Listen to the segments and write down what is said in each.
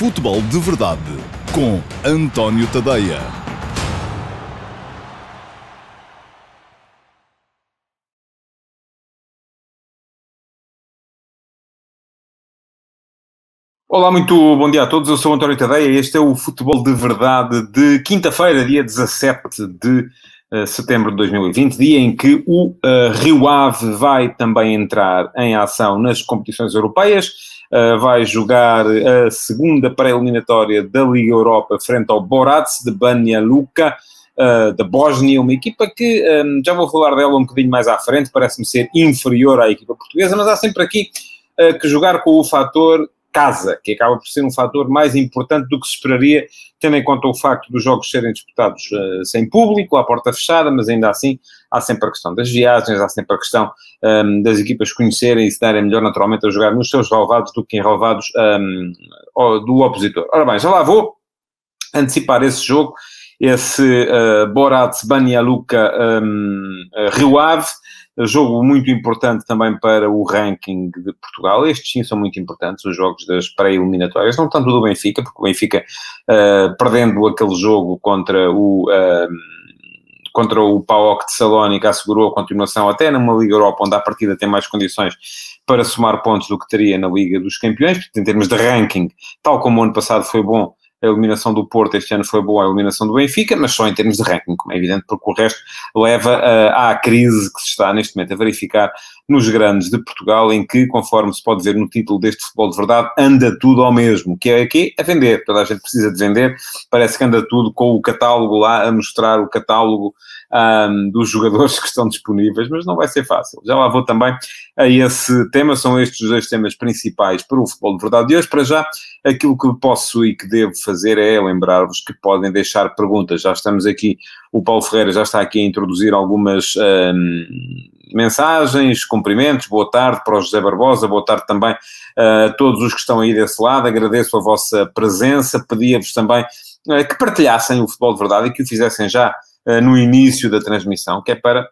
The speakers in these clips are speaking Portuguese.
Futebol de Verdade com António Tadeia. Olá, muito bom dia a todos. Eu sou António Tadeia e este é o Futebol de Verdade de quinta-feira, dia 17 de setembro de 2020, dia em que o uh, Rio Ave vai também entrar em ação nas competições europeias. Uh, vai jogar a segunda pré-eliminatória da Liga Europa frente ao Borac de Banja Luka. Da Bósnia, uma equipa que já vou falar dela um bocadinho mais à frente, parece-me ser inferior à equipa portuguesa, mas há sempre aqui que jogar com o fator casa, que acaba por ser um fator mais importante do que se esperaria, tendo em conta o facto dos jogos serem disputados uh, sem público, à porta fechada, mas ainda assim há sempre a questão das viagens, há sempre a questão um, das equipas conhecerem e se darem melhor naturalmente a jogar nos seus relevados do que em relevados um, do opositor. Ora bem, já lá vou antecipar esse jogo, esse uh, Borat Banja Luka um, uh, Rio Ave, Jogo muito importante também para o ranking de Portugal. Estes sim são muito importantes, os jogos das pré-eliminatórias, não tanto do Benfica, porque o Benfica, uh, perdendo aquele jogo contra o. Uh, contra o PAOK de Salónica assegurou a continuação até numa Liga Europa onde a partida tem mais condições para somar pontos do que teria na Liga dos Campeões, porque em termos de ranking, tal como o ano passado foi bom, a eliminação do Porto este ano foi boa, a eliminação do Benfica, mas só em termos de ranking, como é evidente, porque o resto leva uh, à crise que se está neste momento a verificar nos grandes de Portugal, em que, conforme se pode ver no título deste futebol de verdade, anda tudo ao mesmo, que é aqui a vender. Toda a gente precisa de vender, parece que anda tudo com o catálogo lá a mostrar o catálogo um, dos jogadores que estão disponíveis, mas não vai ser fácil. Já lá vou também a esse tema, são estes os dois temas principais para o futebol de verdade de hoje. Para já, aquilo que posso e que devo fazer é lembrar-vos que podem deixar perguntas. Já estamos aqui, o Paulo Ferreira já está aqui a introduzir algumas. Um, mensagens, cumprimentos, boa tarde para o José Barbosa, boa tarde também a todos os que estão aí desse lado, agradeço a vossa presença, pedia-vos também uh, que partilhassem o futebol de verdade e que o fizessem já uh, no início da transmissão, que é para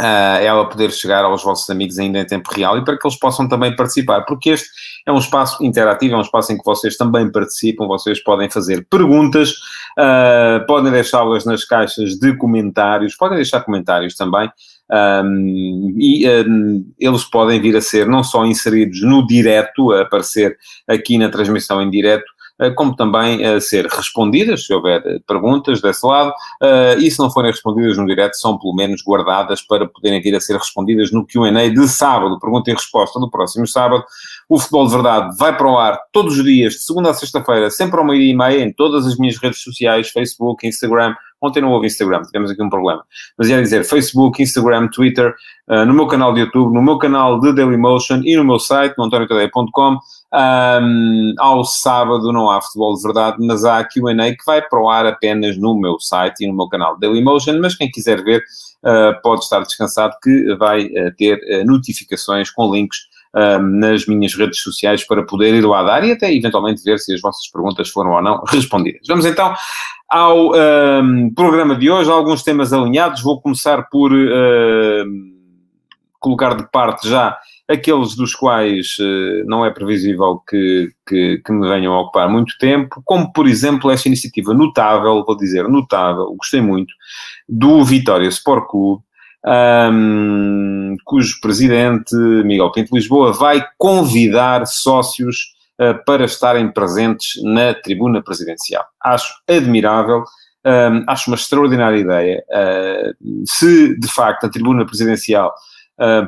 Uh, ela poder chegar aos vossos amigos ainda em tempo real e para que eles possam também participar, porque este é um espaço interativo, é um espaço em que vocês também participam, vocês podem fazer perguntas, uh, podem deixá-las nas caixas de comentários, podem deixar comentários também, um, e um, eles podem vir a ser não só inseridos no direto, a aparecer aqui na transmissão em direto, eh, como também a ser respondidas, se houver eh, perguntas desse lado, eh, e se não forem respondidas no direto, são pelo menos guardadas para poderem vir a ser respondidas no Q&A de sábado, pergunta e resposta do próximo sábado. O Futebol de Verdade vai para o ar todos os dias, de segunda a sexta-feira, sempre ao meio-dia e meia, em todas as minhas redes sociais, Facebook, Instagram, Ontem não houve Instagram, tivemos aqui um problema. Mas ia dizer Facebook, Instagram, Twitter, uh, no meu canal de YouTube, no meu canal de Dailymotion e no meu site, no antoniotadeia.com. Um, ao sábado não há futebol de verdade, mas há Q&A que vai para o ar apenas no meu site e no meu canal Dailymotion, mas quem quiser ver uh, pode estar descansado que vai uh, ter notificações com links nas minhas redes sociais para poder ir lá dar e até eventualmente ver se as vossas perguntas foram ou não respondidas. Vamos então ao programa de hoje, alguns temas alinhados. Vou começar por uh, colocar de parte já aqueles dos quais uh, não é previsível que, que, que, me venham a ocupar muito tempo, como por exemplo esta iniciativa notável, vou dizer notável, gostei muito, do Vitória Sport Clube, um, cujo presidente, Miguel Pinto Lisboa, vai convidar sócios uh, para estarem presentes na tribuna presidencial. Acho admirável, um, acho uma extraordinária ideia. Uh, se de facto a tribuna presidencial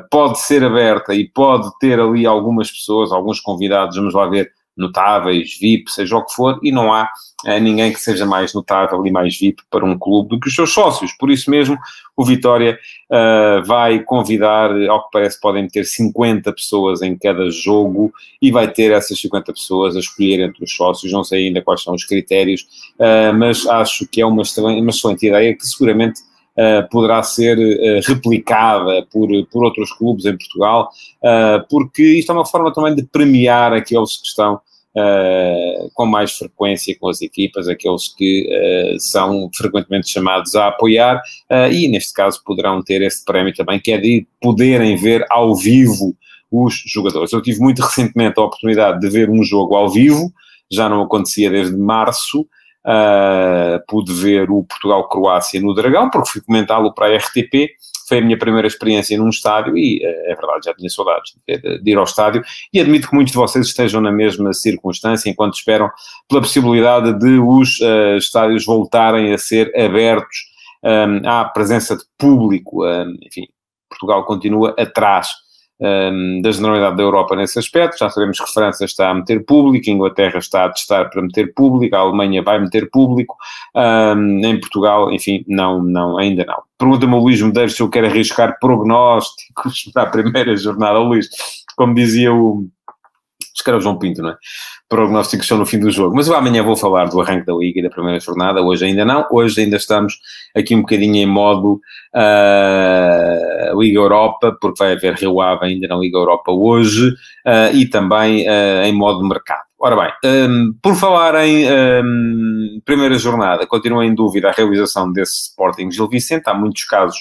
pode ser aberta e pode ter ali algumas pessoas, alguns convidados, vamos lá ver, notáveis, VIP, seja o que for, e não há uh, ninguém que seja mais notável e mais VIP para um clube do que os seus sócios. Por isso mesmo, o Vitória uh, vai convidar, ao que parece, podem ter 50 pessoas em cada jogo e vai ter essas 50 pessoas a escolher entre os sócios. Não sei ainda quais são os critérios, uh, mas acho que é uma uma excelente ideia que seguramente. Uh, poderá ser uh, replicada por, por outros clubes em Portugal, uh, porque isto é uma forma também de premiar aqueles que estão uh, com mais frequência com as equipas, aqueles que uh, são frequentemente chamados a apoiar, uh, e neste caso poderão ter esse prémio também, que é de poderem ver ao vivo os jogadores. Eu tive muito recentemente a oportunidade de ver um jogo ao vivo, já não acontecia desde março. Uh, pude ver o Portugal-Croácia no Dragão, porque fui comentá-lo para a RTP. Foi a minha primeira experiência num estádio e, uh, é verdade, já tinha saudades de, de, ir ao estádio. E admito que muitos de vocês estejam na mesma circunstância enquanto esperam pela possibilidade de os uh, estádios voltarem a ser abertos um, à presença de público. Um, enfim, Portugal continua atrás um, da generalidade da Europa nesse aspecto. Já sabemos que França está a meter público, a Inglaterra está a testar para meter público, a Alemanha vai meter público, um, em Portugal, enfim, não, não, ainda não. Pergunta-me o Luís Medeiros se eu quero arriscar prognósticos para a primeira jornada. Luís, como dizia o o João Pinto, não é? Prognósticos são no fim do jogo. Mas eu amanhã vou falar do arranque da Liga e da primeira jornada, hoje ainda não. Hoje ainda estamos aqui um bocadinho em modo uh, Liga Europa, porque vai haver Rio Ave ainda na Liga Europa hoje, uh, e também uh, em modo mercado. Ora bem, um, por falar em um, primeira jornada, continua em dúvida a realização desse Sporting Gil Vicente, há muitos casos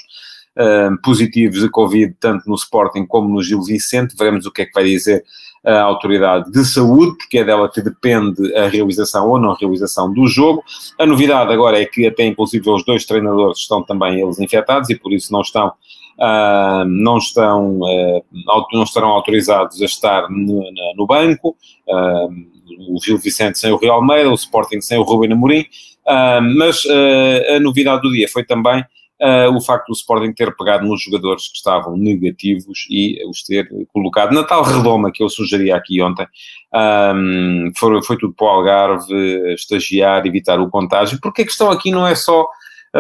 positivos de Covid, tanto no Sporting como no Gil Vicente. Veremos o que é que vai dizer a autoridade de saúde, porque é dela que depende a realização ou não realização do jogo. A novidade agora é que até inclusive os dois treinadores estão também eles infectados e por isso não estão Uh, não, estão, uh, não estarão autorizados a estar no, no banco. Uh, o Gil Vicente sem o Real Almeida, o Sporting sem o Rubem Amorim. mas a novidade do dia foi também Uh, o facto do Sporting ter pegado nos jogadores que estavam negativos e os ter colocado na tal redoma que eu sugeri aqui ontem. Um, foi, foi tudo para o Algarve, estagiar, evitar o contágio, porque a questão aqui não é só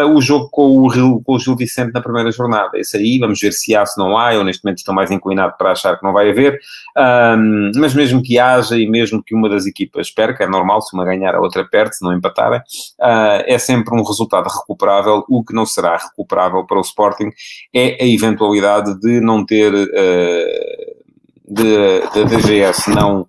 o jogo com o, com o Gil Vicente na primeira jornada. Esse aí, vamos ver se há, se não há. Eu neste momento estou mais inclinado para achar que não vai haver. Um, mas mesmo que haja e mesmo que uma das equipas perca, é normal, se uma ganhar a outra perde, se não empatarem, uh, é sempre um resultado recuperável. O que não será recuperável para o Sporting é a eventualidade de não ter... Uh, de, de DGS não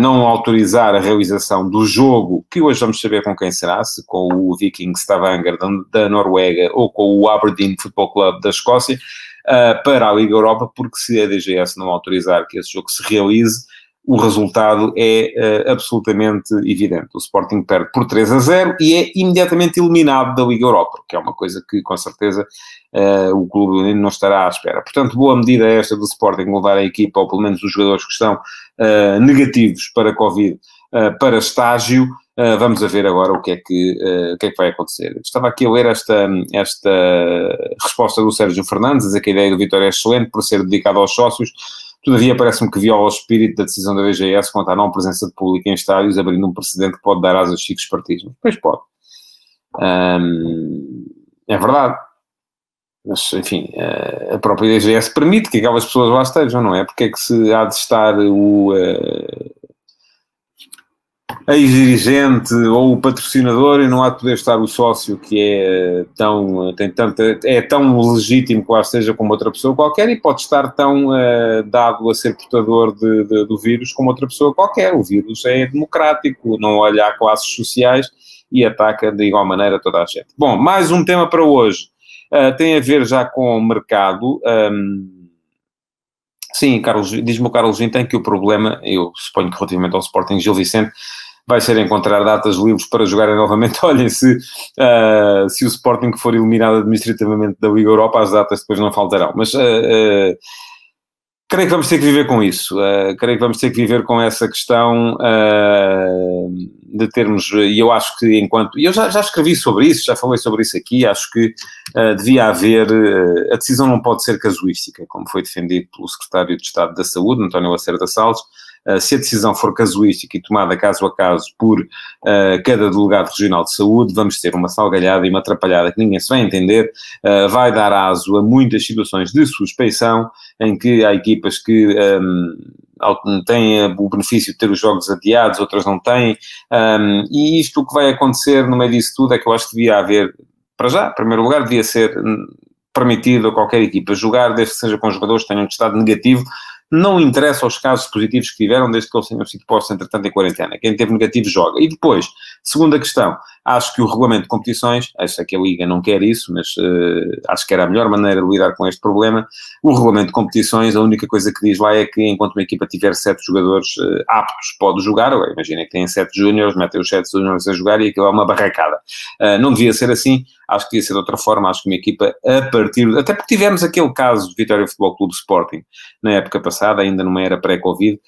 não autorizar a realização do jogo, que hoje vamos saber com quem será, se com o Viking Stavanger da, da Noruega ou com o Aberdeen Football Club da Escócia, uh, para a Liga Europa, porque se a DGS não autorizar que esse jogo se realize, o resultado é uh, absolutamente evidente. O Sporting perde por 3 a 0 e é imediatamente eliminado da Liga Europa, que é uma coisa que com certeza uh, o clube não estará à espera. Portanto, boa medida esta do Sporting levar a equipa, ou pelo menos os jogadores que estão uh, negativos para Covid, para estágio. vamos ver agora o que é que, o que, é que vai acontecer. Estava aqui a ler esta, esta resposta do Sérgio Fernandes, a dizer que a ideia do Vitória é excelente por ser dedicado aos sócios, Todavia, parece-me que viola o espírito da decisão da BGS quanto à não presença de público em estádios, abrindo um precedente que pode dar asas aos chicos partidos. Pois pode. Hum, é verdade. Mas, enfim, eh, a própria DGS permite que aquelas pessoas lá estejam, não é? Porque é que se há de estar o, uh, ex-dirigente ou o patrocinador e não há de poder estar o sócio que é tão, tem tanta, é tão legítimo que lá esteja como outra pessoa qualquer e pode estar tão uh, dado a ser portador de, de, do vírus como outra pessoa qualquer. O vírus é democrático, não olha a classes sociais e ataca de igual maneira toda a gente. Bom, mais um tema para hoje. Uh, tem a ver já com o mercado. Um, Sim, Carlos, diz-me o Carlos Vim, tem que o problema, eu suponho que relativamente ao Sporting Gil Vicente, vai ser encontrar datas livres para jogarem novamente. Olhem, se, uh, se o Sporting for eliminado administrativamente da Liga Europa, as datas depois não faltarão. Mas uh, uh, creio que vamos ter que viver com isso. creio que vamos ter que viver com essa questão de termos, e eu acho que enquanto, e eu já, já escrevi sobre isso, já falei sobre isso aqui, acho que devia haver, a decisão não pode ser casuística, como foi defendido pelo Secretário de Estado da Saúde, António Lacerda Salles, se a decisão for casuística e tomada caso a caso por uh, cada delegado regional de saúde, vamos ter uma salgalhada e uma atrapalhada que ninguém se vai entender, uh, vai dar aso a muitas situações de suspeição em que há equipas que um, têm o benefício de ter os jogos adiados, outras não têm, um, e isto o que vai acontecer no meio disso tudo é que eu acho que devia haver, para já, em primeiro lugar, devia ser permitido a qualquer equipa jogar, desde que seja com jogadores que tenham um estado negativo, não interessa os casos positivos que tiveram, desde que eles tenham sido postos, entretanto, em quarentena. Quem teve negativo joga. E depois, segunda questão, Acho que o regulamento de competições, acho que a Liga não quer isso, mas uh, acho que era a melhor maneira de lidar com este problema. O regulamento de competições, a única coisa que diz lá é que enquanto uma equipa tiver sete jogadores uh, aptos, pode jogar. Imagina que tem sete júniores, metem os sete júniores a jogar e aquilo é uma barracada. Uh, não devia ser assim acho que devia ser de outra forma, acho que uma equipa a partir, até porque tivemos aquele caso de Vitória Futebol Clube Sporting, na época passada, ainda numa era pré-Covid,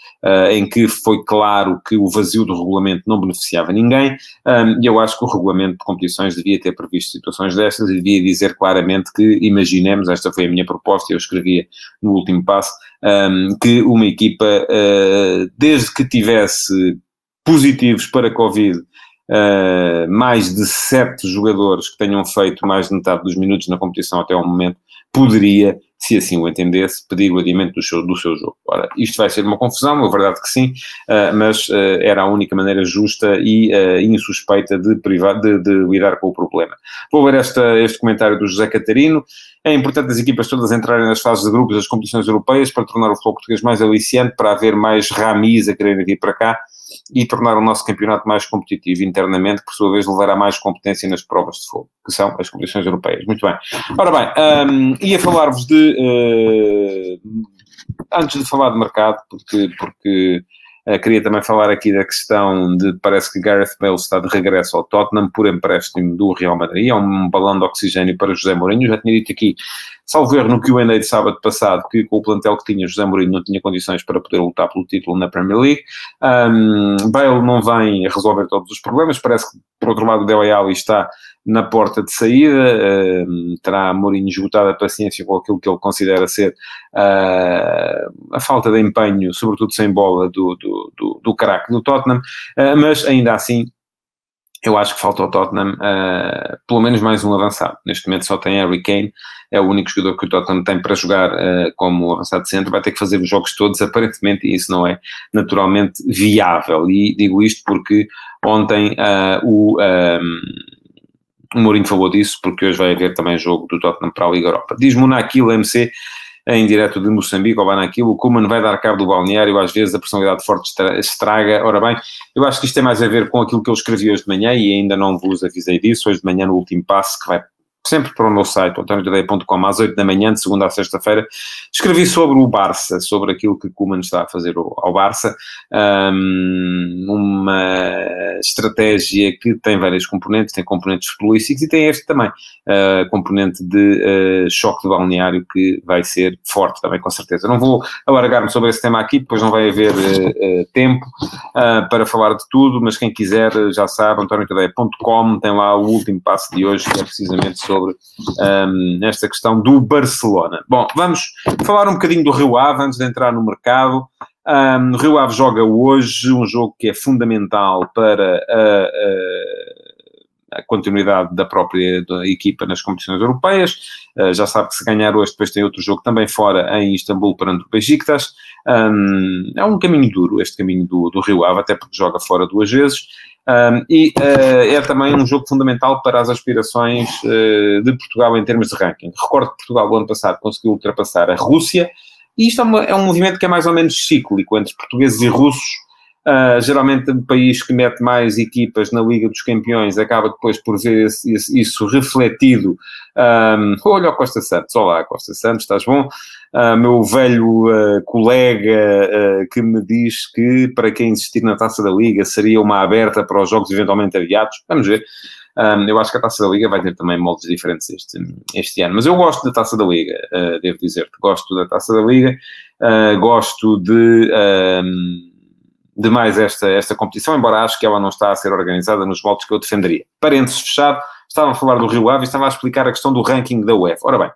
em que foi claro que o vazio do regulamento não beneficiava ninguém, um, e eu acho que o regulamento de competições devia ter previsto situações destas e devia dizer claramente que, imaginemos, esta foi a minha proposta, eu escrevia no último passo, um, que uma equipa, uh, desde que tivesse positivos para Covid uh, mais de sete jogadores que tenham feito mais de metade dos minutos na competição até ao momento, poderia, se assim o entendesse, pedir o adiamento do seu, do seu jogo. Ora, isto vai ser uma confusão, é verdade que sim, uh, mas uh, era a única maneira justa e uh, insuspeita de, privar, de, de, lidar com o problema. Vou ver esta, este comentário do José Catarino. É importante as equipas todas entrarem nas fases de grupos das competições europeias para tornar o futebol português mais aliciante, para haver mais ramis a quererem vir para cá e tornar o nosso campeonato mais competitivo internamente, que por sua vez levará mais competência nas provas de fogo, que são as competições europeias. Muito bem. Ora bem, um, ia falar-vos de. Uh, antes de falar de mercado, porque. porque Uh, queria também falar aqui da questão de parece que Gareth Bale está de regresso ao Tottenham por empréstimo do Real Madrid. É um balão de oxigênio para José Mourinho. Já tinha dito aqui salvo erro no Q&A de sábado passado, que com o plantel que tinha, José Mourinho não tinha condições para poder lutar pelo título na Premier League. Um, Bale não vem resolver todos os problemas, parece que, por outro lado, o Dele Alli está na porta de saída, um, terá Mourinho esgotado a paciência com aquilo que ele considera ser uh, a falta de empenho, sobretudo sem bola, do, do, do, do craque Tottenham, uh, mas ainda assim eu acho que falta ao Tottenham uh, pelo menos mais um avançado. Neste momento só tem Harry Kane, é o único jogador que o Tottenham tem para jogar uh, como avançado centro, vai ter que fazer os jogos todos, aparentemente, e isso não é naturalmente viável. E digo isto porque ontem uh, o, um, o Mourinho falou disso, porque hoje vai haver também jogo do Tottenham para a Liga Europa. Diz-me naquilo MC em direto de Moçambique, ou vai naquilo, o Kuman vai dar cabo do balneário, às vezes a personalidade forte estraga. Ora bem, eu acho que isto tem mais a ver com aquilo que eu escrevi hoje de manhã e ainda não vos avisei disso, hoje de manhã no último passo, que vai sempre para o meu site, antoniotadeia.com, às 8 da manhã, de segunda a sexta-feira, escrevi sobre o Barça, sobre aquilo que Kuman está a fazer ao Barça, um, uma estratégia que tem várias componentes, tem componentes futebolísticos e tem este também, uh, componente de uh, choque de balneário que vai ser forte também, com certeza. Não vou alargar-me sobre esse tema aqui, depois não vai haver uh, tempo para falar de tudo, mas quem quiser já sabe, antoniotadeia.com, tem lá o último passo de hoje, que é precisamente sobre um, esta questão do Barcelona. Bom, vamos falar um bocadinho do Rio Ave antes de entrar no mercado. Um, o Rio Ave joga hoje um jogo que é fundamental para a, a, a continuidade da própria equipa nas competições europeias. Uh, já sabe que se ganhar hoje, depois tem outro jogo também fora em Istambul perante o Besiktas. Um, é um caminho duro este caminho do, do Rio Ave, até porque joga fora duas vezes. Um, e uh, é também um jogo fundamental para as aspirações uh, de Portugal em termos de ranking. Recordo que Portugal, no ano passado, conseguiu ultrapassar a Rússia, e isto é, uma, é um movimento que é mais ou menos cíclico entre portugueses e russos. Uh, geralmente, o país que mete mais equipas na Liga dos Campeões acaba depois por ver esse, esse, isso refletido. Um, olha o Costa Santos, olá Costa Santos, estás bom? uh, meu velho uh, colega que me diz que para quem insistir na Taça da Liga seria uma aberta para os jogos eventualmente adiados. Vamos ver. Um, eu acho que a Taça da Liga vai ter também moldes diferentes este, este ano. Mas eu gosto da Taça da Liga, devo dizer-te. Gosto da Taça da Liga, gosto de... Um, de mais esta, esta competição, embora acho que ela não está a ser organizada nos moldes que eu defenderia. Parênteses fechado, estavam a falar do Rio Ave e estava a explicar a questão do ranking da UEFA. Ora bem,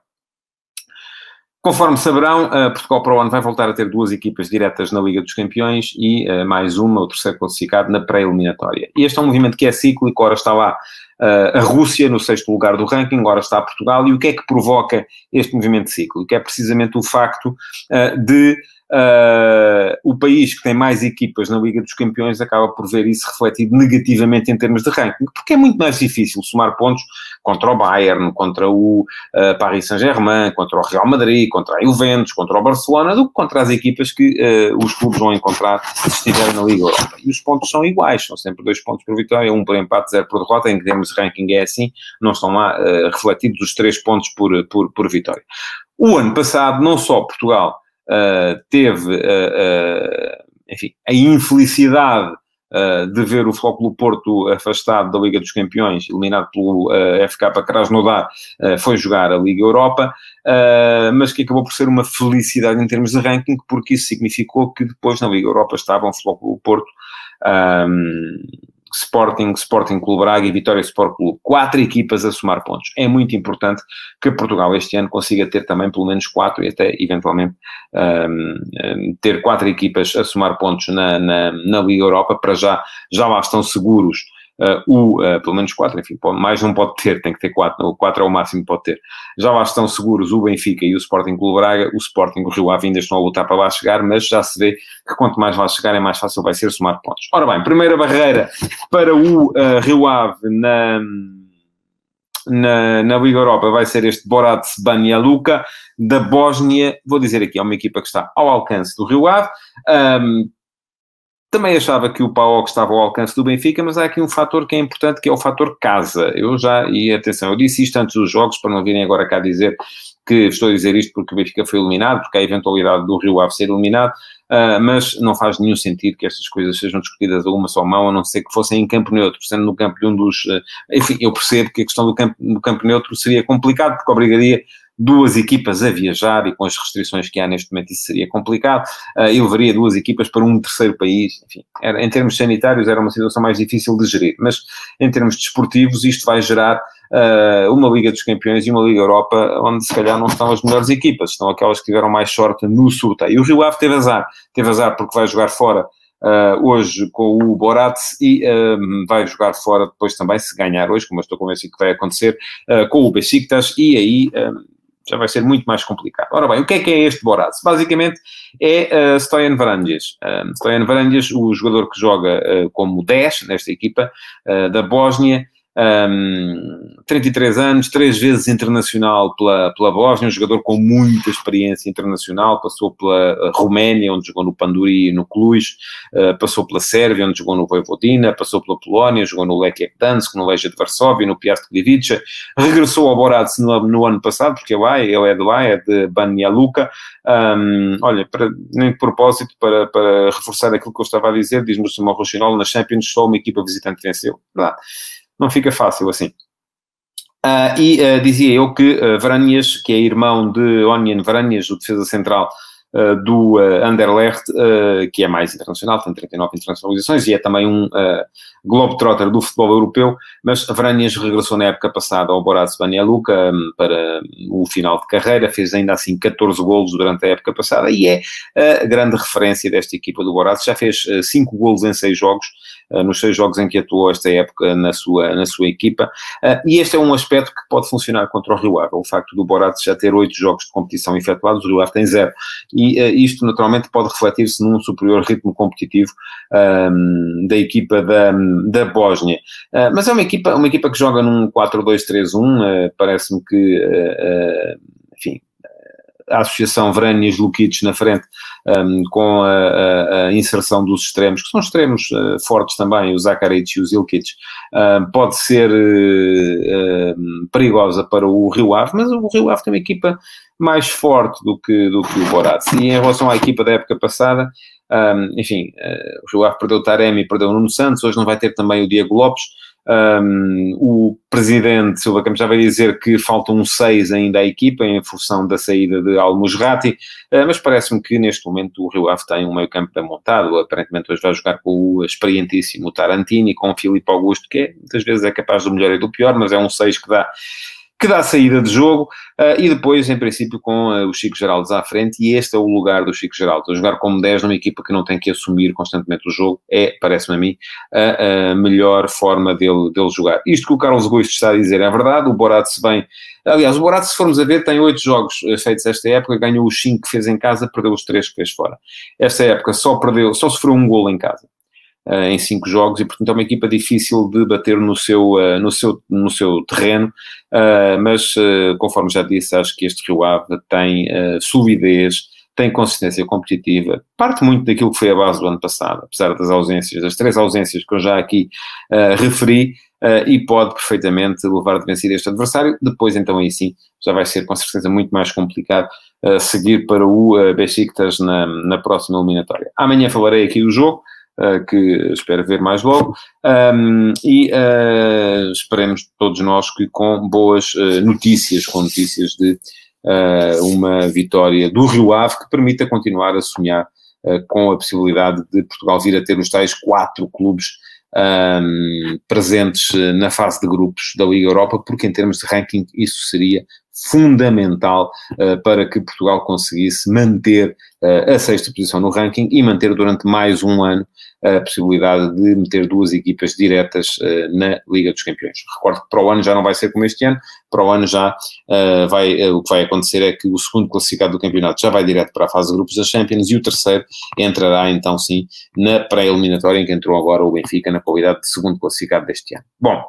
Conforme saberão, uh, Portugal para o ano vai voltar a ter duas equipas diretas na Liga dos Campeões e uh, mais uma, o terceiro classificado, na pré-eliminatória. E este é um movimento que é cíclico, ora está lá uh, a Rússia no sexto lugar do ranking, agora está Portugal, e o que é que provoca este movimento cíclico? É precisamente o facto de uh, o país que tem mais equipas na Liga dos Campeões acaba por ver isso refletido negativamente em termos de ranking, porque é muito mais difícil somar pontos contra o Bayern, contra o uh, Paris Saint-Germain, contra o Real Madrid, contra a Juventus, contra o Barcelona, do que contra as equipas que uh, os clubes vão encontrar se estiverem na Liga Europa. E os pontos são iguais, são sempre dois pontos por vitória, um por empate, zero por derrota, em termos de ranking é assim, não estão lá refletidos os três pontos por, por, por vitória. O ano passado, não só Portugal uh, teve, uh, enfim, a infelicidade de ver o Flóculo Porto afastado da Liga dos Campeões, eliminado pelo FK Krasnodar, foi jogar a Liga Europa, mas que acabou por ser uma felicidade em termos de ranking, porque isso significou que depois na Liga Europa estavam o Flóculo Porto, um, Sporting, Sporting Clube Braga e Vitória Sport Clube. Quatro equipas a somar pontos. É muito importante que Portugal este ano consiga ter também pelo menos quatro e até eventualmente um, um, ter quatro equipas a somar pontos na, na, na Liga Europa. Para já, já lá estão seguros Uh, o, uh, pelo menos quatro, enfim, pode, mais não pode ter, tem que ter quatro, o quatro é o máximo que pode ter. Já lá estão seguros o Benfica e o Sporting Clube Braga, o Sporting o Rio Ave ainda estão a lutar para lá chegar, mas já se vê que quanto mais lá chegar é mais fácil vai ser somar pontos. Ora bem, primeira barreira para o uh, Rio Ave na, na, na Liga Europa vai ser este Borat Banja Luka da Bósnia, vou dizer aqui, é uma equipa que está ao alcance do Rio Ave, um, também achava que o PAOK estava ao alcance do Benfica, mas há aqui um fator que é importante, que é o fator casa. Eu já, e atenção, eu disse isto antes dos jogos, para não virem agora cá dizer que estou a dizer isto porque o Benfica foi eliminado, porque há a eventualidade do Rio Ave ser eliminado, uh, mas não faz nenhum sentido que estas coisas sejam discutidas a uma só mão, a não ser que fossem em campo neutro, sendo no campo de um dos... Uh, enfim, eu percebo que a questão do campo, do campo neutro seria complicado, porque obrigaria duas equipas a viajar e com as restrições que há neste momento isso seria complicado. Uh, eu levaria duas equipas para um terceiro país. Enfim, era, em termos sanitários era uma situação mais difícil de gerir, mas em termos desportivos isto vai gerar uh, uma Liga dos Campeões e uma Liga Europa onde se calhar não estão as melhores equipas, estão aquelas que tiveram mais sorte no sorteio. E o Rio Ave teve azar, teve azar porque vai jogar fora Uh, hoje com o Borat e uh, vai jogar fora depois também, se ganhar hoje, como eu estou convencido que vai acontecer, uh, com o Besiktas e aí já vai ser muito mais complicado. Ora bem, o que é que é este Boraz? Basicamente é uh, Stoyan Varandias. Uh, Stoyan Varandias, o jogador que joga uh, como 10 nesta equipa uh, da Bósnia, um, 33 anos, três vezes internacional pela, pela Bósnia, um jogador com muita experiência internacional, passou pela eh, Roménia, onde jogou no Panduri e no Cluj, uh, passou pela Sérvia, onde jogou no Vojvodina, passou pela Polónia, jogou no Lech Gdansk, no Legia de Varsóvia, no Piast Gliwice, regressou ao Borac no, no, ano passado, porque é, ele é de lá, é de Banja Luka, um, olha, para, nem de propósito, para, para reforçar aquilo que eu estava a dizer, diz-me o Simão Rochinol, na Champions só uma equipa visitante venceu, verdade não fica fácil assim. Uh, e uh, dizia eu que uh, Varanhas, que é irmão de Onion Varanhas, o defesa central uh, do Anderlecht, que é mais internacional, tem 39 internacionalizações e é também um globetrotter do futebol europeu, mas Varanhas regressou na época passada ao Boraz Banja um, para o final de carreira, fez ainda assim 14 golos durante a época passada e é a grande referência desta equipa do Boraz, já fez 5 golos em 6 jogos, nos seis jogos em que atuou esta época na sua, na sua equipa. Eh, e este é um aspecto que pode funcionar contra o Rio Ave, o facto do Borat já ter oito jogos de competição efetuados, o Rio Ave tem zero. E eh, isto naturalmente pode refletir-se num superior ritmo competitivo um, ehm, da equipa da, da Bósnia. Uh, mas é uma equipa, uma equipa que joga num 4-2-3-1, uh, parece-me que, uh, enfim, a associação Vranias Lukic na frente, um, com a, a, inserção dos extremos, que são extremos uh, fortes também, o Zakaric e o Zilkic, uh, pode ser uh, perigosa para o Rio Ave, mas o Rio Ave tem uma equipa mais forte do que, do que o Borat. E em relação à equipa da época passada, um, enfim, o Rio Ave perdeu o Taremi, perdeu o Nuno Santos, hoje não vai ter também o Diego Lopes, um, o presidente Silva Campos já vai dizer que faltam seis ainda à equipa em função da saída de Al-Musrati, uh, mas parece-me que neste momento o Rio Ave tem um meio campo bem montado, aparentemente hoje vai jogar com o experientíssimo Tarantini, com o Filipe Augusto, que é, muitas vezes é capaz do melhor e do pior, mas é um seis que dá que dá saída de jogo, uh, e depois, em princípio, com uh, o Chico Geraldes à frente, e este é o lugar do Chico Geraldes. Jogar como 10 numa equipa que não tem que assumir constantemente o jogo é, parece-me a mim, a, a, melhor forma dele, dele jogar. Isto que o Carlos Gusto está a dizer é verdade, o Borat se vem... Aliás, o Borat, se formos a ver, tem oito jogos feitos esta época, ganhou os cinco que fez em casa, perdeu os três que fez fora. Esta época só perdeu, só sofreu um gol em casa. Uh, em cinco jogos e portanto é uma equipa difícil de bater no seu, uh, no seu, no seu terreno, uh, mas conforme já disse, acho que este Rio Ave tem solidez, tem consistência competitiva, parte muito daquilo que foi a base do ano passado, apesar das ausências, das três ausências que eu já aqui referi, e pode perfeitamente levar de vencido este adversário, depois então aí sim já vai ser com certeza muito mais complicado seguir para o Besiktas na, na próxima eliminatória. Amanhã falarei aqui do jogo, Uh, que espero ver mais logo, um, e uh, esperemos todos nós que com boas uh, notícias, com notícias de uma vitória do Rio Ave que permita continuar a sonhar com a possibilidade de Portugal vir a ter os tais quatro clubes um, presentes na fase de grupos da Liga Europa, porque em termos de ranking isso seria fundamental uh, para que Portugal conseguisse manter uh, a sexta posição no ranking e manter durante mais um ano a possibilidade de meter duas equipas diretas uh, na Liga dos Campeões. Recordo que para o ano já não vai ser como este ano, para o ano já vai, o que vai acontecer é que o segundo classificado do campeonato já vai direto para a fase de grupos da Champions e o terceiro entrará então sim na pré-eliminatória em que entrou agora o Benfica na qualidade de segundo classificado deste ano. Bom,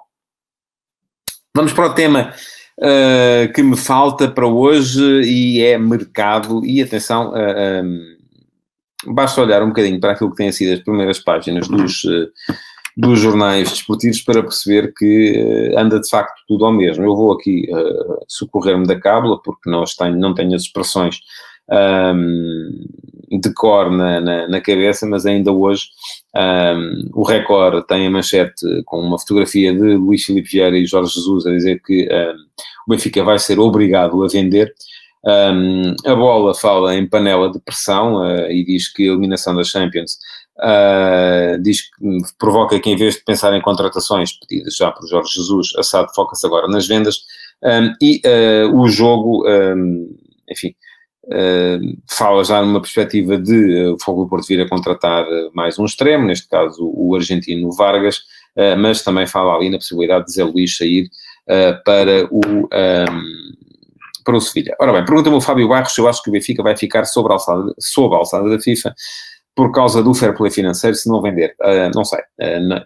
vamos para o tema uh, que me falta para hoje e é mercado. E atenção, uh, eh, um, ehm, basta olhar um bocadinho para aquilo que têm sido as primeiras páginas dos, uh, dos jornais desportivos para perceber que anda de facto tudo ao mesmo. Eu vou aqui socorrer-me da cábula, porque não tenho, não tenho as expressões. Um, ehm, de cor na, na, na, cabeça, mas ainda hoje um, o Record tem a manchete com uma fotografia de Luís Filipe Vieira e Jorge Jesus a dizer que um, o Benfica vai ser obrigado a vender. Um, a bola fala em panela de pressão uh, e diz que a eliminação das Champions uh, diz que provoca que, em vez de pensar em contratações pedidas já por Jorge Jesus, a SAD foca-se agora nas vendas e uh, o jogo, enfim, Uh, fala já numa perspectiva de uh, o Fogo do Porto vir a contratar uh, mais um extremo, neste caso o, argentino Vargas, mas também fala ali na possibilidade de Zé Luís sair para o, um, para o Sevilha. Ora bem, pergunta-me o Fábio Barros se eu acho que o Benfica vai ficar sobre a alçada, sob a alçada da FIFA por causa do fair play financeiro se não vender. não sei.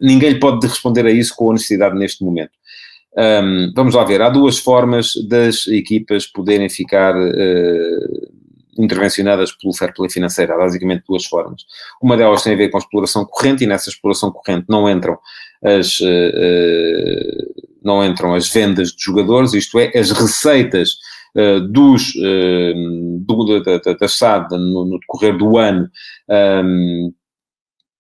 ninguém pode responder a isso com honestidade neste momento. Um, vamos lá ver, há duas formas das equipas poderem ficar uh, intervencionadas pelo fair play financeiro, há basicamente duas formas. Uma delas tem a ver com a exploração corrente, e nessa exploração corrente não entram as, uh, uh, não entram as vendas de jogadores, isto é, as receitas dos, do, da, da, da SAD no, no, decorrer do ano. Um,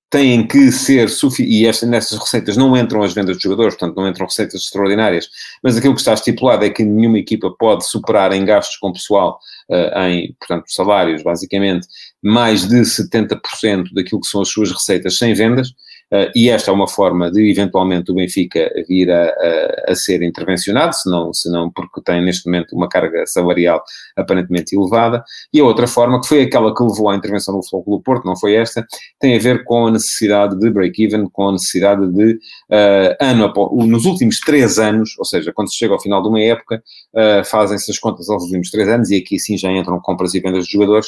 têm que ser e esta, nessas receitas não entram as vendas de jogadores, portanto não entram receitas extraordinárias, mas aquilo que está estipulado é que nenhuma equipa pode superar em gastos com pessoal, uh, em, portanto, salários, basicamente, mais de 70% daquilo que são as suas receitas sem vendas, Uh, e esta é uma forma de, eventualmente, o Benfica vir a, a, a, ser intervencionado, se não, se não porque tem neste momento uma carga salarial aparentemente elevada. E a outra forma, que foi aquela que levou à intervenção do Futebol Porto, não foi esta, tem a ver com a necessidade de break-even, com a necessidade de, uh, ano após, nos últimos três anos, ou seja, quando se chega ao final de uma época, uh, fazem-se as contas aos últimos três anos, e aqui sim já entram compras e vendas de jogadores,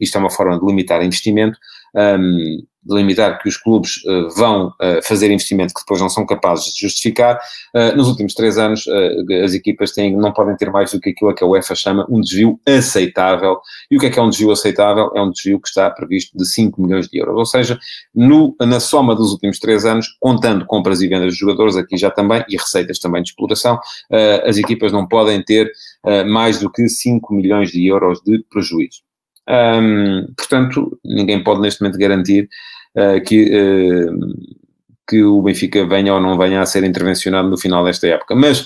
isto é uma forma de limitar investimento, um, limitar que os clubes uh, vão uh, fazer investimento que depois não são capazes de justificar. Uh, nos últimos três anos, as equipas têm, não podem ter mais do que aquilo que a UEFA chama um desvio aceitável. E o que é que é um desvio aceitável? É um desvio que está previsto de 5 milhões de euros. Ou seja, no, na soma dos últimos três anos, contando compras e vendas de jogadores, aqui já também, e receitas também de exploração, as equipas não podem ter mais do que 5 milhões de euros de prejuízo. Um, portanto, ninguém pode neste momento garantir uh, que, uh, que o Benfica venha ou não venha a ser intervencionado no final desta época. Mas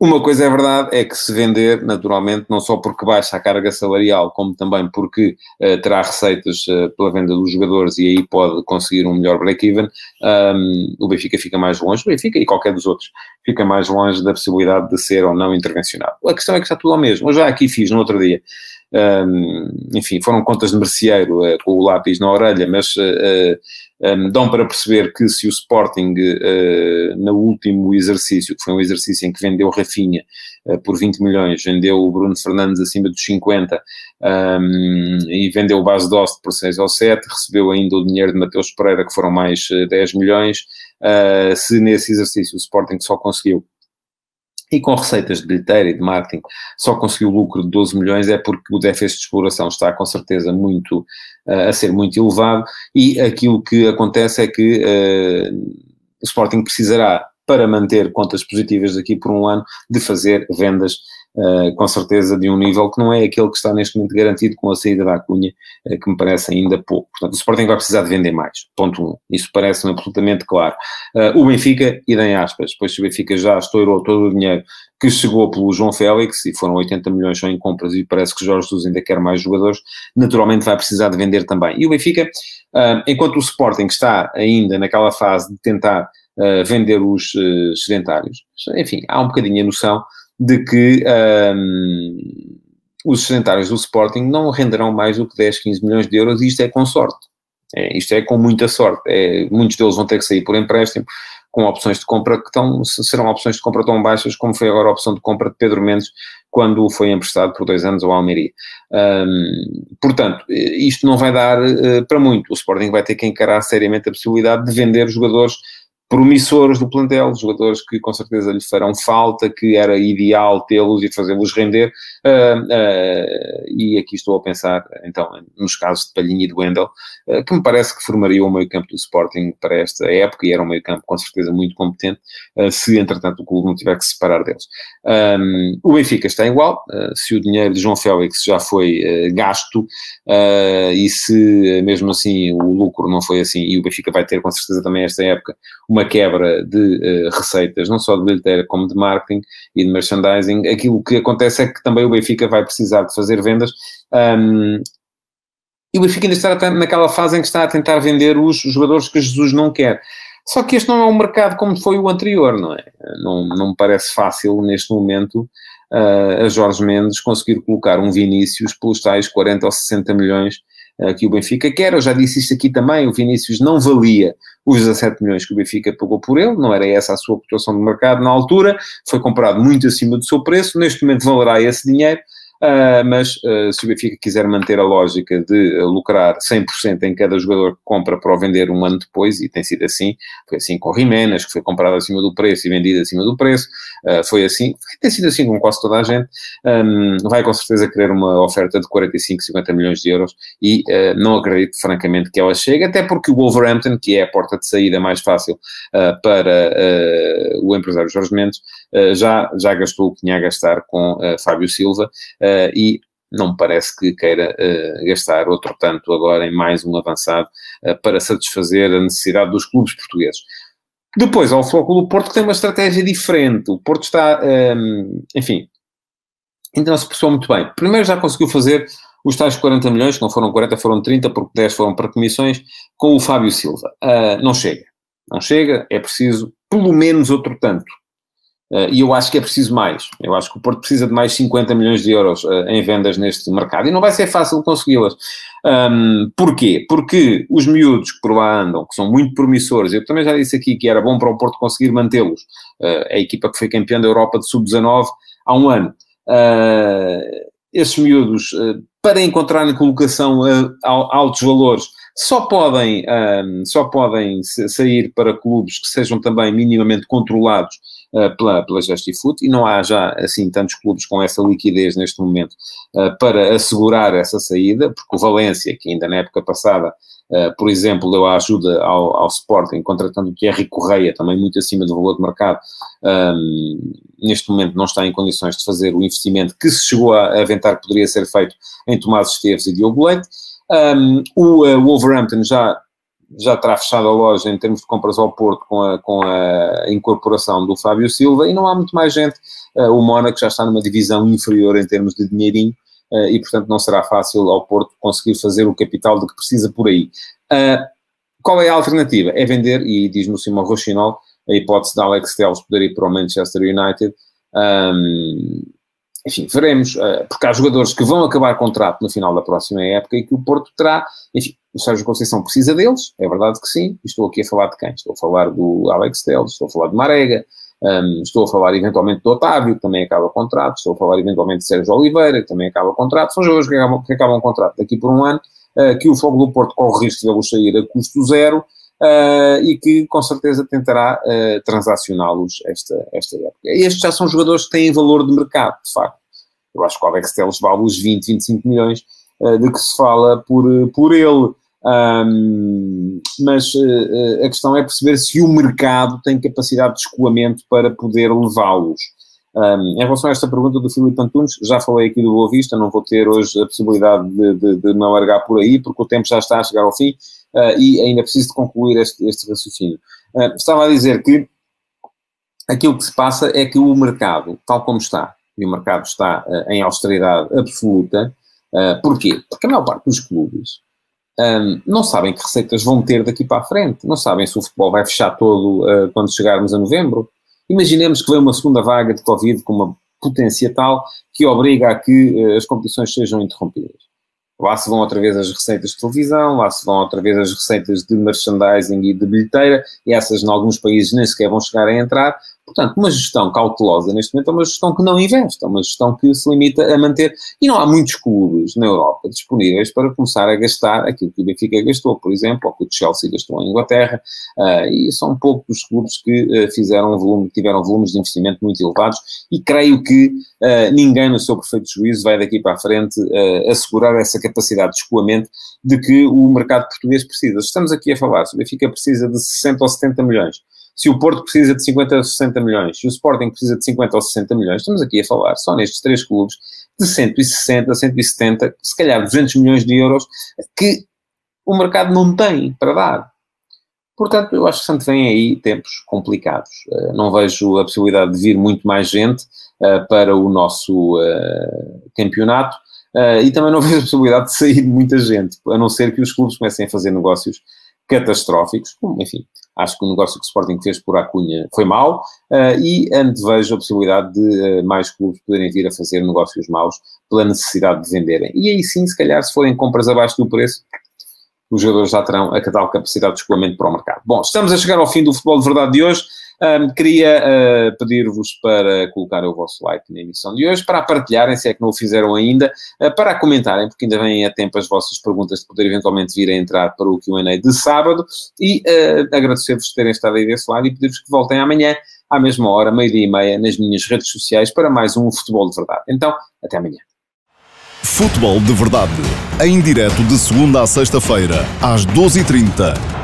Uma coisa é verdade, é que se vender, naturalmente, não só porque baixa a carga salarial, como também porque uh, terá receitas uh, pela venda dos jogadores e aí pode conseguir um melhor break-even, um, o Benfica fica mais longe, o Benfica e qualquer dos outros, fica mais longe da possibilidade de ser ou não intervencionado. A questão é que está tudo ao mesmo. Eu já aqui fiz no outro dia, um, enfim, foram contas de merceeiro uh, com o lápis na orelha, mas um, dão para perceber que se o Sporting, no último exercício, que foi um exercício em que vendeu Rafinha por 20 milhões, vendeu o Bruno Fernandes acima dos 50 um, e vendeu o Base Dost por 6 ou 7, recebeu ainda o dinheiro de Mateus Pereira, que foram mais 10 eh, milhões. Se nesse exercício o Sporting só conseguiu e com receitas de bilheteira e de marketing só conseguiu lucro de 12 milhões, é porque o déficit de exploração está com certeza muito uh, a ser muito elevado. E aquilo que acontece é que uh, o Sporting precisará, para manter contas positivas daqui por um ano, de fazer vendas Uh, com certeza de um nível que não é aquele que está neste momento garantido com a saída da Cunha, uh, que me parece ainda pouco. Portanto, o Sporting vai precisar de vender mais. Ponto 1. Um. Isso parece-me absolutamente claro. Uh, o Benfica, e em aspas, depois o Benfica já estourou todo o dinheiro que chegou pelo João Félix, e foram 80 milhões só em compras, e parece que Jorge Jesus ainda quer mais jogadores, naturalmente vai precisar de vender também. E o Benfica, enquanto o Sporting está ainda naquela fase de tentar vender os sedentários, enfim, há um bocadinho a noção de que um, os sedentários do Sporting não renderão mais do que 10, 15 milhões de euros, e isto é com sorte. É, isto é com muita sorte. É, muitos deles vão ter que sair por empréstimo, com opções de compra que estão, serão opções de compra tão baixas como foi agora a opção de compra de Pedro Mendes quando foi emprestado por dois anos ao Almeria. Um, portanto, isto não vai dar uh, para muito. O Sporting vai ter que encarar seriamente a possibilidade de vender jogadores promissores do plantel, jogadores que com certeza lhe farão falta, que era ideal tê-los e fazê-los render, uh, uh, e aqui estou a pensar, então, nos casos de Palhinha e de Wendel, uh, que me parece que formaria o meio campo do Sporting para esta época, e era um meio campo com certeza muito competente, se entretanto o clube não tiver que se separar deles. Um, o Benfica está igual, se o dinheiro de João Félix já foi gasto, e se mesmo assim o lucro não foi assim, e o Benfica vai ter com certeza também esta época uma uma quebra de uh, receitas, não só de bilheteira como de marketing e de merchandising, aquilo que acontece é que também o Benfica vai precisar de fazer vendas. Um, e o Benfica ainda está naquela fase em que está a tentar vender os jogadores que Jesus não quer. Só que este não é um mercado como foi o anterior, não é? Não, não me parece fácil neste momento uh, a Jorge Mendes conseguir colocar um Vinícius pelos tais 40 ou 60 milhões que o Benfica quer. Eu já disse isto aqui também, o Vinícius não valia os 17 milhões que o Benfica pagou por ele, não era essa a sua cotação de mercado na altura, foi comprado muito acima do seu preço, neste momento valerá esse dinheiro, Uh, mas uh, se o Benfica quiser manter a lógica de uh, lucrar 100% em cada jogador que compra para o vender um ano depois, e tem sido assim, foi assim com Jiménez, que foi comprado acima do preço e vendido acima do preço, foi assim, tem sido assim com quase toda a gente, um, vai com certeza querer uma oferta de 45, 50 milhões de euros e não acredito francamente que ela chegue, até porque o Wolverhampton, que é a porta de saída mais fácil para o empresário Jorge Mendes, já, já gastou o que tinha a gastar com Fábio Silva, uh, e não me parece que queira uh, gastar outro tanto agora em mais um avançado uh, para satisfazer a necessidade dos clubes portugueses. Depois, ao Flóculo do Porto, que tem uma estratégia diferente. O Porto está, um, ehm, enfim, ainda não se percebeu muito bem. Primeiro já conseguiu fazer os tais 40 milhões, que não foram 40, foram 30, porque 10 foram para comissões, com o Fábio Silva. Uh, não chega. Não chega, é preciso pelo menos outro tanto. Uh, e eu acho que é preciso mais. Eu acho que o Porto precisa de mais 50 milhões de euros uh, em vendas neste mercado e não vai ser fácil consegui-las. Um, porquê? Porque os miúdos que por lá andam, que são muito promissores, eu também já disse aqui que era bom para o Porto conseguir mantê-los. Uh, a equipa que foi campeã da Europa de Sub-19 há um ano. esses miúdos, para encontrarem colocação a, altos valores, só podem, só podem sair para clubes que sejam também minimamente controlados uh, pela, pela Justifoot e não há já assim tantos clubes com essa liquidez neste momento uh, para assegurar essa saída, porque o Valência, que ainda na época passada, uh, por exemplo, deu a ajuda ao, ao Sporting, contratando o Thierry Correia, também muito acima do valor de mercado, um, neste momento não está em condições de fazer o investimento que se chegou a aventar que poderia ser feito em Tomás Esteves e Diogo Leite. Um, o uh, Wolverhampton já já terá fechado a loja em termos de compras ao Porto com a, com a incorporação do Fábio Silva e não há muito mais gente. Uh, o Mónaco já está numa divisão inferior em termos de dinheirinho uh, e, portanto, não será fácil ao Porto conseguir fazer o capital de que precisa por aí. Uh, qual é a alternativa? É vender, e diz-me o Simão Rochinol, a hipótese de Alex Telles poder ir para o Manchester United. Enfim, veremos, uh, porque há jogadores que vão acabar contrato no final da próxima época e que o Porto terá, enfim, o Sérgio Conceição precisa deles, é verdade que sim, estou aqui a falar de quem? Estou a falar do Alex Telles, estou a falar de Marega, um, estou a falar eventualmente do Otávio, que também acaba o contrato, estou a falar eventualmente de Sérgio Oliveira, que também acaba o contrato, são jogadores que acabam, que acabam o contrato daqui por um ano, uh, que o Fogo do Porto corre risco de los sair a custo zero, Uh, e que com certeza tentará uh, transacioná-los esta, esta época. Estes já são jogadores que têm valor de mercado, de facto. Eu acho que o Alex Telles vale os 20, 25 milhões uh, de que se fala por, por ele. Um, mas uh, a questão é perceber se o mercado tem capacidade de escoamento para poder levá-los. Um, em relação a esta pergunta do Filipe Antunes, já falei aqui do Boa Vista, não vou ter hoje a possibilidade de, de, de me alargar por aí, porque o tempo já está a chegar ao fim uh, e ainda preciso de concluir este, este raciocínio. Uh, estava a dizer que aquilo que se passa é que o mercado, tal como está, e o mercado está uh, em austeridade absoluta, porquê? Porque a maior parte dos clubes um, não sabem que receitas vão ter daqui para a frente, não sabem se o futebol vai fechar todo quando chegarmos a novembro. Imaginemos que vem uma segunda vaga de Covid com uma potência tal que obriga a que as competições sejam interrompidas. Lá se vão outra vez as receitas de televisão, lá se vão outra vez as receitas de merchandising e de bilheteira, e essas, em alguns países, nem sequer vão chegar a entrar, Portanto, uma gestão cautelosa neste momento é uma gestão que não investe, é uma gestão que se limita a manter. E não há muitos clubes na Europa disponíveis para começar a gastar aquilo que o Benfica gastou, por exemplo, ou que o Chelsea gastou em Inglaterra, uh, e são poucos os clubes que uh, fizeram um volume, tiveram volumes de investimento muito elevados, e creio que uh, ninguém, no seu perfeito juízo, vai daqui para a frente assegurar essa capacidade de escoamento de que o mercado português precisa. Estamos aqui a falar, se o Benfica precisa de 60 ou 70 milhões se o Porto precisa de 50 ou 60 milhões, se o Sporting precisa de 50 ou 60 milhões, estamos aqui a falar só nestes três clubes de 160, 170, se calhar 200 milhões de euros que o mercado não tem para dar. Portanto, eu acho que sempre vem aí tempos complicados. Uh, não vejo a possibilidade de vir muito mais gente uh, para o nosso uh, campeonato e também não vejo a possibilidade de sair muita gente, a não ser que os clubes comecem a fazer negócios catastróficos, enfim, Acho que o negócio que o Sporting fez por Acunha foi mau uh, e antevejo a possibilidade de uh, mais clubes poderem vir a fazer negócios maus pela necessidade de venderem. E aí sim, se calhar, se forem compras abaixo do preço, os jogadores já terão a capacidade de escoamento para o mercado. Bom, estamos a chegar ao fim do Futebol de Verdade de hoje. Um, queria uh, pedir-vos para colocar o vosso like na emissão de hoje, para partilharem, se é que não o fizeram ainda, uh, para comentarem, porque ainda vêm a tempo as vossas perguntas de poder eventualmente vir a entrar para o QA de sábado, e uh, agradecer-vos por terem estado aí desse lado e pedir-vos que voltem amanhã, à mesma hora, meio-dia e meia, nas minhas redes sociais, para mais um Futebol de Verdade. Então, até amanhã. Futebol de Verdade, em direto de segunda a sexta-feira, às 12h30